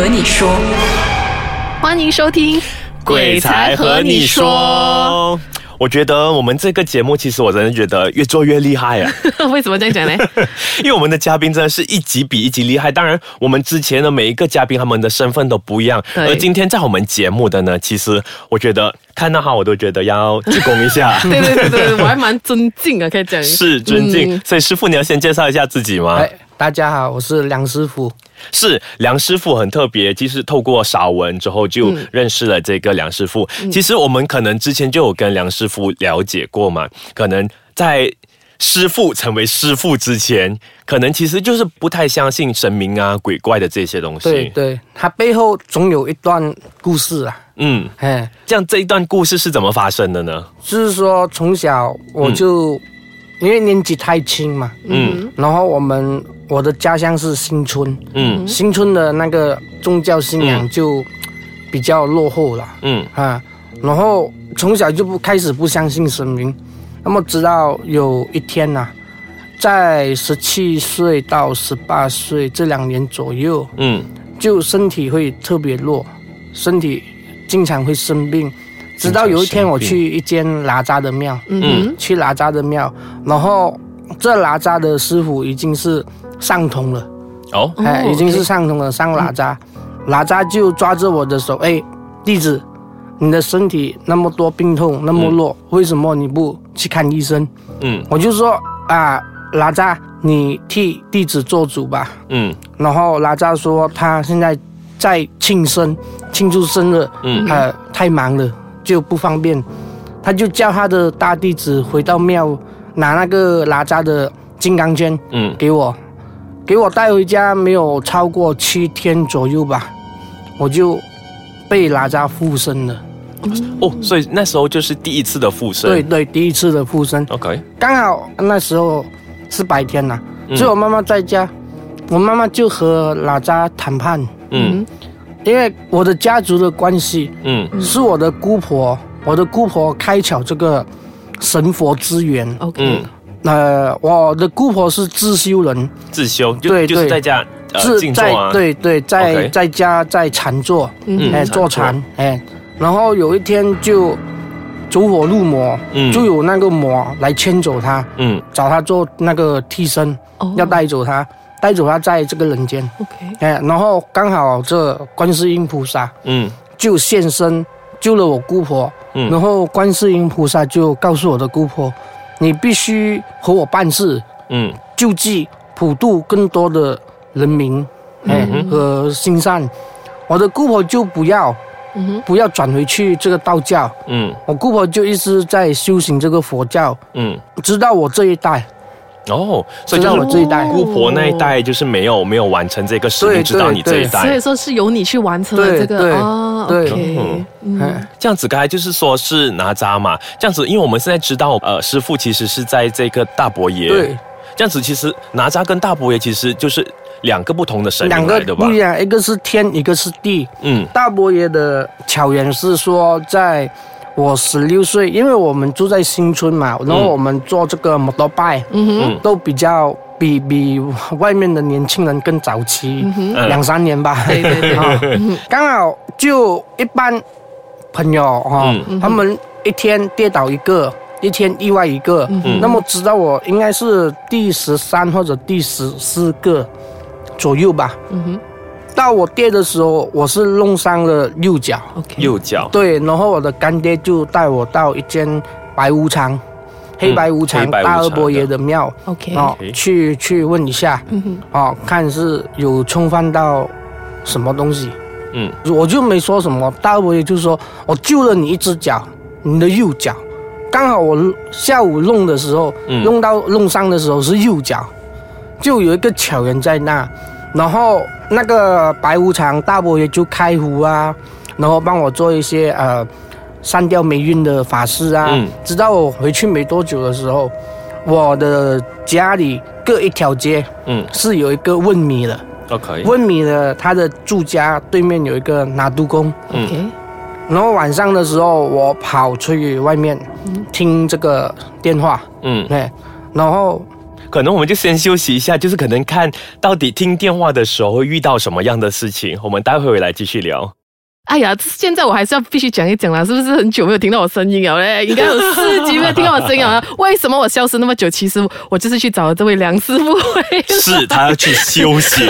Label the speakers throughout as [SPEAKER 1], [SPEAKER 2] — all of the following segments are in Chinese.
[SPEAKER 1] 和你说，
[SPEAKER 2] 欢迎收听《
[SPEAKER 3] 鬼才和你说。我觉得我们这个节目，其实我真的觉得越做越厉害啊！
[SPEAKER 2] 为什么这样讲呢？
[SPEAKER 3] 因为我们的嘉宾真的是一集比一集厉害。当然，我们之前的每一个嘉宾，他们的身份都不一样。而今天在我们节目的呢，其实我觉得看到他，我都觉得要鞠躬一下，
[SPEAKER 2] 对对对对，我还蛮尊敬啊，可以讲。
[SPEAKER 3] 是尊敬。所以师傅，你要先介绍一下自己吗？
[SPEAKER 4] 哎，大家好，我是梁师傅。
[SPEAKER 3] 是梁师傅很特别，其实透过少文之后就认识了这个梁师傅。其实我们可能之前就有跟梁师傅了解过嘛，可能在师傅成为师傅之前，可能其实就是不太相信神明啊、鬼怪的这些东西。
[SPEAKER 4] 对对，他背后总有一段故事啊。
[SPEAKER 3] 嗯，
[SPEAKER 4] 哎，
[SPEAKER 3] 这样这一段故事是怎么发生的呢？
[SPEAKER 4] 就是说从小我就、因为年纪太轻嘛，
[SPEAKER 3] 嗯。
[SPEAKER 4] 然后我们我的家乡是新村，
[SPEAKER 3] 嗯。
[SPEAKER 4] 新村的那个宗教信仰就比较落后了
[SPEAKER 3] 嗯。
[SPEAKER 4] 啊。然后从小就不开始不相信神明，那么直到有一天呐、在十七岁到十八岁这两年左右，
[SPEAKER 3] 嗯。
[SPEAKER 4] 就身体会特别弱，身体经常会生病。直到有一天，我去一间哪吒的庙，
[SPEAKER 2] 嗯。
[SPEAKER 4] 去哪吒的庙，然后这哪吒的师傅已经是上通了，
[SPEAKER 3] 哦。
[SPEAKER 2] 哦
[SPEAKER 4] 哎，已经是上通了，上哪吒，哪吒就抓着我的手，哎，弟子，你的身体那么多病痛，那么弱，为什么你不去看医生？
[SPEAKER 3] 嗯。
[SPEAKER 4] 我就说啊，哪吒，你替弟子做主吧。
[SPEAKER 3] 嗯。
[SPEAKER 4] 然后哪吒说他现在在庆生，庆祝生日，
[SPEAKER 3] 嗯。
[SPEAKER 4] 呃，太忙了就不方便，他就叫他的大弟子回到庙拿那个哪吒的金刚圈
[SPEAKER 3] 嗯
[SPEAKER 4] 给我，给我带回家，没有超过七天左右吧，我就被哪吒附身了。
[SPEAKER 3] 哦，所以那时候就是第一次的附身。
[SPEAKER 4] 对对，第一次的附身
[SPEAKER 3] ，，OK，
[SPEAKER 4] 刚好那时候是白天呐、
[SPEAKER 3] 嗯
[SPEAKER 4] 只有我妈妈在家，我妈妈就和哪吒谈判。
[SPEAKER 3] 嗯
[SPEAKER 4] 因为我的家族的关系
[SPEAKER 3] 嗯。
[SPEAKER 4] 是我的姑婆，我的姑婆开巧这个神佛之源。
[SPEAKER 2] ，OK，
[SPEAKER 3] 嗯，
[SPEAKER 4] 呃，我的姑婆是自修人，
[SPEAKER 3] 自修就
[SPEAKER 4] 对对
[SPEAKER 3] 就是在家呃
[SPEAKER 4] 是在。对对，在在家在禅坐，
[SPEAKER 2] 嗯。
[SPEAKER 4] 哎，坐禅，哎，然后有一天就走火入魔，
[SPEAKER 3] 嗯。
[SPEAKER 4] 就有那个魔来牵走他，
[SPEAKER 3] 嗯。
[SPEAKER 4] 找他做那个替身，
[SPEAKER 2] 哦。
[SPEAKER 4] 要带走他，带走他在这个人间
[SPEAKER 2] ，OK，
[SPEAKER 4] 哎，然后刚好这观世音菩萨。
[SPEAKER 3] 嗯。
[SPEAKER 4] 就现身救了我姑婆，
[SPEAKER 3] 嗯。
[SPEAKER 4] 然后观世音菩萨就告诉我的姑婆，你必须和我办事，
[SPEAKER 3] 嗯。
[SPEAKER 4] 救济普渡更多的人民，哎、
[SPEAKER 3] 嗯
[SPEAKER 4] 和心善。我的姑婆就不要
[SPEAKER 2] 嗯，
[SPEAKER 4] 不要转回去这个道教，
[SPEAKER 3] 嗯。
[SPEAKER 4] 我姑婆就一直在修行这个佛教，
[SPEAKER 3] 嗯，
[SPEAKER 4] 直到我这一代，
[SPEAKER 3] 哦，所以就是
[SPEAKER 4] 我这一代。
[SPEAKER 3] 姑婆那一代就是没有没有完成这个使命，直到你这一
[SPEAKER 4] 代。
[SPEAKER 2] 所以说是由你去完成了这个
[SPEAKER 4] 对
[SPEAKER 2] 哦
[SPEAKER 4] 对。
[SPEAKER 3] 嗯。这样子，刚才就是说是哪吒嘛，这样子，因为我们现在知道，呃，师傅其实是在这个大伯爷，
[SPEAKER 4] 对，
[SPEAKER 3] 这样子，其实哪吒跟大伯爷其实就是两个不同的神明来的吧？
[SPEAKER 4] 不？一样，一个是天，一个是地。
[SPEAKER 3] 嗯。
[SPEAKER 4] 大伯爷的巧言是说，在我十六岁，因为我们住在新村嘛，然后我们做这个摩托拜，都比较比比外面的年轻人更早期，
[SPEAKER 2] 嗯
[SPEAKER 4] 两三年吧。
[SPEAKER 2] 对对对。
[SPEAKER 4] 啊，刚好就一般朋友哈、
[SPEAKER 3] 嗯。
[SPEAKER 4] 他们一天跌倒一个。一天意外一个，
[SPEAKER 3] 嗯
[SPEAKER 4] 那么知道我应该是第十三或者第十四个左右吧。
[SPEAKER 2] 嗯哼
[SPEAKER 4] 到我爹的时候，我是弄伤了右脚
[SPEAKER 3] 右脚，
[SPEAKER 4] 对，然后我的干爹就带我到一间白无常、黑白无常
[SPEAKER 3] 黑白无常
[SPEAKER 4] 大二伯爷的庙
[SPEAKER 2] OK，
[SPEAKER 4] 哦去去问一下。
[SPEAKER 2] 嗯哼，
[SPEAKER 4] 哦，看是有冲犯到什么东西。
[SPEAKER 3] 嗯。
[SPEAKER 4] 我就没说什么，大二伯爷就说我救了你一只脚，你的右脚，刚好我下午弄的时候，
[SPEAKER 3] 嗯。
[SPEAKER 4] 弄到弄伤的时候是右脚，就有一个巧人在那，然后那个白无常大伯爷就开壶啊，然后帮我做一些呃删掉霉运的法事啊。
[SPEAKER 3] 嗯。
[SPEAKER 4] 直到我回去没多久的时候，我的家里各一条街
[SPEAKER 3] 嗯。
[SPEAKER 4] 是有一个问米的
[SPEAKER 3] ，，OK，
[SPEAKER 4] 问米的他的住家对面有一个拿督公。
[SPEAKER 3] 嗯。
[SPEAKER 2] OK，
[SPEAKER 4] 然后晚上的时候，我跑出去外面听这个电话，
[SPEAKER 3] 嗯，
[SPEAKER 4] 哎，然后
[SPEAKER 3] 可能我们就先休息一下，就是可能看到底听电话的时候会遇到什么样的事情，我们待会回来继续聊。
[SPEAKER 2] 哎呀，现在我还是要必须讲一讲啦，是不是很久没有听到我声音了嘞？应该有四集没有听到我声音了。为什么我消失那么久？其实我就是去找了这位梁师傅。
[SPEAKER 3] 是他要去修行，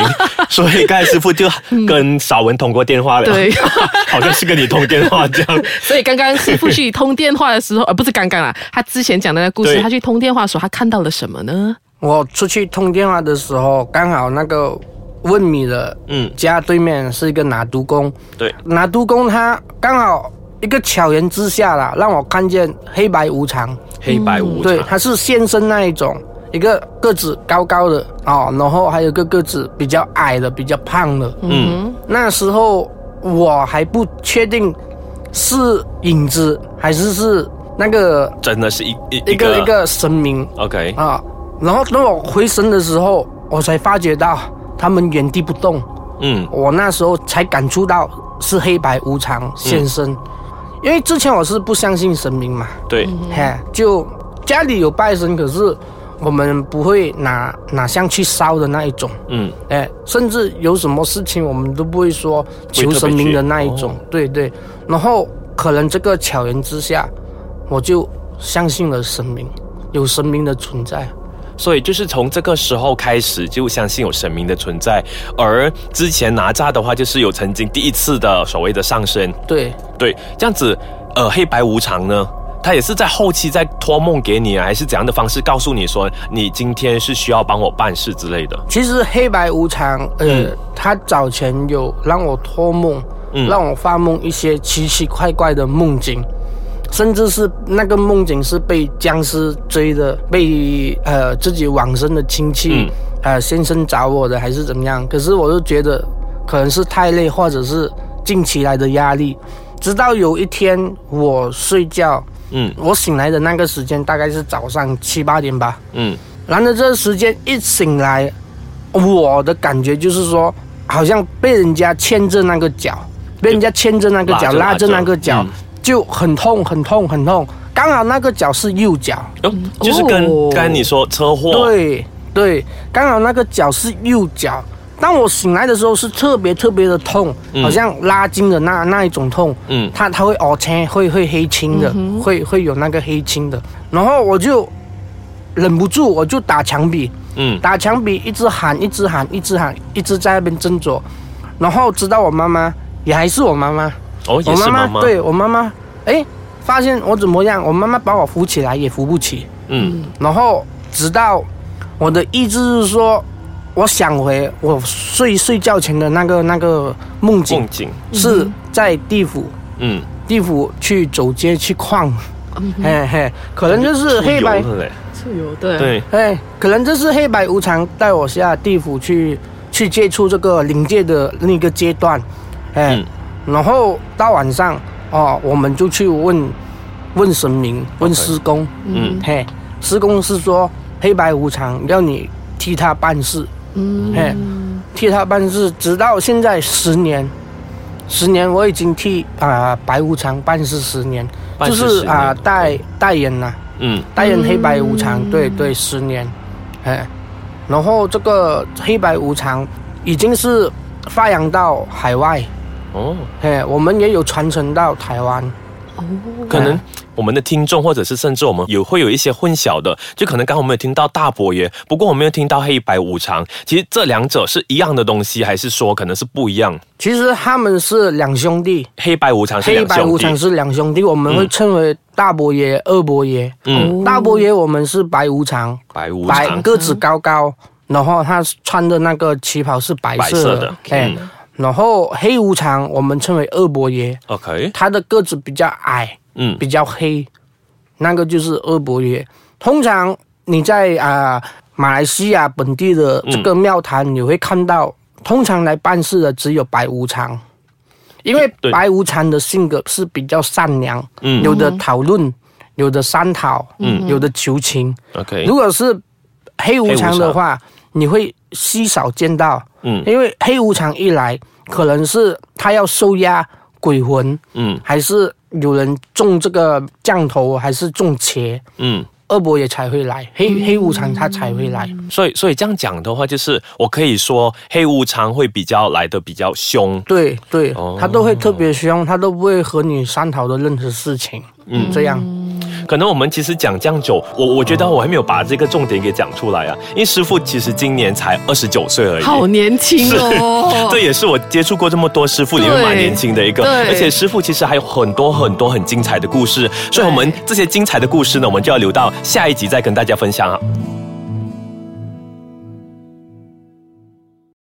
[SPEAKER 3] 所以刚才师傅就跟少文通过电话了。
[SPEAKER 2] 对，
[SPEAKER 3] 好像是跟你通电话这样。
[SPEAKER 2] 所以刚刚师傅去通电话的时候，呃，不是刚刚啊，他之前讲的那个故事，他去通电话的时候，他看到了什么呢？
[SPEAKER 4] 我出去通电话的时候，刚好那个问米的
[SPEAKER 3] 嗯，
[SPEAKER 4] 家对面是一个拿督工，
[SPEAKER 3] 对，
[SPEAKER 4] 拿督工他刚好一个巧人之下啦，让我看见黑白无常，
[SPEAKER 3] 黑白无常。
[SPEAKER 4] 对，他是现身那一种，一个个子高高的哦，然后还有个个子比较矮的，比较胖的。
[SPEAKER 3] 嗯，
[SPEAKER 4] 那时候我还不确定是影子还是是那个
[SPEAKER 3] 真的是一一
[SPEAKER 4] 一个一个神明
[SPEAKER 3] OK，
[SPEAKER 4] 啊。然后等我回神的时候，我才发觉到他们原地不动。
[SPEAKER 3] 嗯。
[SPEAKER 4] 我那时候才感触到是黑白无常现身，因为之前我是不相信神明嘛，
[SPEAKER 3] 对，
[SPEAKER 4] 嘿，就家里有拜神，可是我们不会拿拿香去烧的那一种，
[SPEAKER 3] 嗯。
[SPEAKER 4] 哎，甚至有什么事情我们都不会说求神明的那一种，对对。然后可能这个巧缘之下，我就相信了神明，有神明的存在。
[SPEAKER 3] 所以就是从这个时候开始就相信有神明的存在，而之前哪吒的话就是有曾经第一次的所谓的上升，
[SPEAKER 4] 对，
[SPEAKER 3] 对，这样子，呃，黑白无常呢，他也是在后期在托梦给你啊，还是怎样的方式告诉你说你今天是需要帮我办事之类的？
[SPEAKER 4] 其实黑白无常，呃，
[SPEAKER 3] 嗯。
[SPEAKER 4] 他早前有让我托梦，
[SPEAKER 3] 嗯。
[SPEAKER 4] 让我发梦一些奇奇怪怪的梦境，甚至是那个梦境是被僵尸追的，被呃自己往生的亲戚、
[SPEAKER 3] 嗯
[SPEAKER 4] 呃先生找我的，还是怎么样？可是我就觉得可能是太累，或者是近期来的压力。直到有一天我睡觉，
[SPEAKER 3] 嗯
[SPEAKER 4] 我醒来的那个时间大概是早上七八点吧。
[SPEAKER 3] 嗯
[SPEAKER 4] 然后这个时间一醒来，我的感觉就是说，好像被人家牵着那个脚，被人家牵着那个脚，拉着
[SPEAKER 3] 拉着
[SPEAKER 4] 那个脚，
[SPEAKER 3] 嗯
[SPEAKER 4] 就很痛很痛很痛。刚好那个脚是右脚，
[SPEAKER 3] 哦，就是跟
[SPEAKER 2] 哦。
[SPEAKER 3] 刚才你说车祸，，
[SPEAKER 4] 对对，刚好那个脚是右脚。当我醒来的时候是特别特别的痛，
[SPEAKER 3] 嗯。
[SPEAKER 4] 好像拉筋的那那一种痛，
[SPEAKER 3] 嗯。
[SPEAKER 4] 它它会哦青，会会黑青的，会会有那个黑青的。然后我就忍不住，我就打墙壁，
[SPEAKER 3] 嗯。
[SPEAKER 4] 打墙壁，一直喊，一直喊，一直喊，一直在那边斟酌。然后直到我妈妈，也还是我妈妈，
[SPEAKER 3] 哦，也
[SPEAKER 4] 我
[SPEAKER 3] 是妈妈，，
[SPEAKER 4] 对我妈妈，哎，发现我怎么样？我妈妈把我扶起来也扶不起。
[SPEAKER 3] 嗯。
[SPEAKER 4] 然后直到我的意志是说，我想回我睡睡觉前的那个那个梦境
[SPEAKER 3] 梦，境，
[SPEAKER 4] 是在地府，
[SPEAKER 3] 嗯，
[SPEAKER 4] 地府去走街去逛，嘿嘿，可能就是黑白
[SPEAKER 3] 出游，了嘞
[SPEAKER 2] 是有的，
[SPEAKER 3] 对，
[SPEAKER 4] 哎，可能就是黑白无常带我下地府去去接触这个灵界的那个阶段，哎，
[SPEAKER 3] 嗯
[SPEAKER 4] 然后到晚上哦，我们就去问问神明，问师公，
[SPEAKER 3] 嗯。
[SPEAKER 4] 嘿，师公是说黑白无常要你替他办事，
[SPEAKER 2] 嗯。
[SPEAKER 4] 嘿，替他办事，直到现在十年，十年我已经替啊、白无常办事十年，就是啊、
[SPEAKER 3] 年
[SPEAKER 4] 代代言呐、
[SPEAKER 3] 嗯。
[SPEAKER 4] 代言黑白无常，对对，十年，哎，然后这个黑白无常已经是发扬到海外，
[SPEAKER 3] 哦，
[SPEAKER 4] 哎，我们也有传承到台湾，
[SPEAKER 2] 哦，
[SPEAKER 3] 可能我们的听众或者是甚至我们有会有一些混淆的，就可能刚刚我们有听到大伯爷，不过我没有听到黑白无常，其实这两者是一样的东西，还是说可能是不一样？
[SPEAKER 4] 其实他们是两兄弟，
[SPEAKER 3] 黑白无常是
[SPEAKER 4] 黑
[SPEAKER 3] 两兄弟。
[SPEAKER 4] 白无常，是两兄弟，我们会称为大伯爷、二伯爷。
[SPEAKER 3] 嗯，
[SPEAKER 4] 大伯爷我们是白无常，
[SPEAKER 3] 白无
[SPEAKER 4] 白
[SPEAKER 3] 常，
[SPEAKER 4] 个子高高，然后他穿的那个旗袍是白色的。
[SPEAKER 3] 白色的，
[SPEAKER 4] 哎、
[SPEAKER 3] 嗯
[SPEAKER 4] 然后黑无常我们称为恶伯爷
[SPEAKER 3] ，OK，
[SPEAKER 4] 他的个子比较矮，
[SPEAKER 3] 嗯。
[SPEAKER 4] 比较黑，那个就是恶伯爷。通常你在啊、马来西亚本地的这个庙坛，你会看到，通常来办事的只有白无常，因为白无常的性格是比较善良，
[SPEAKER 3] 嗯。
[SPEAKER 4] 有的讨论，有的商讨，
[SPEAKER 3] 嗯。
[SPEAKER 4] 有的求情。
[SPEAKER 3] OK，
[SPEAKER 4] 如果是黑无常的话，你会稀少见到，
[SPEAKER 3] 嗯
[SPEAKER 4] 因为黑无常一来，可能是他要收押鬼魂，
[SPEAKER 3] 嗯
[SPEAKER 4] 还是有人中这个降头，还是中邪，
[SPEAKER 3] 嗯
[SPEAKER 4] 二伯也才会来，黑黑无常他才会来。
[SPEAKER 3] 所以，所以这样讲的话，就是我可以说黑无常会比较来的比较凶。
[SPEAKER 4] 对对
[SPEAKER 3] 哦，
[SPEAKER 4] 他都会特别凶，他都不会和你商讨的任何事情。嗯，这样。
[SPEAKER 3] 可能我们其实讲这样久，我我觉得我还没有把这个重点给讲出来啊。因为师傅其实今年才二十九岁而已，
[SPEAKER 2] 好年轻哦。
[SPEAKER 3] 这也是我接触过这么多师傅里面蛮年轻的一个，而且师傅其实还有很多很多很精彩的故事，所以我们这些精彩的故事呢，我们就要留到下一集再跟大家分享啊。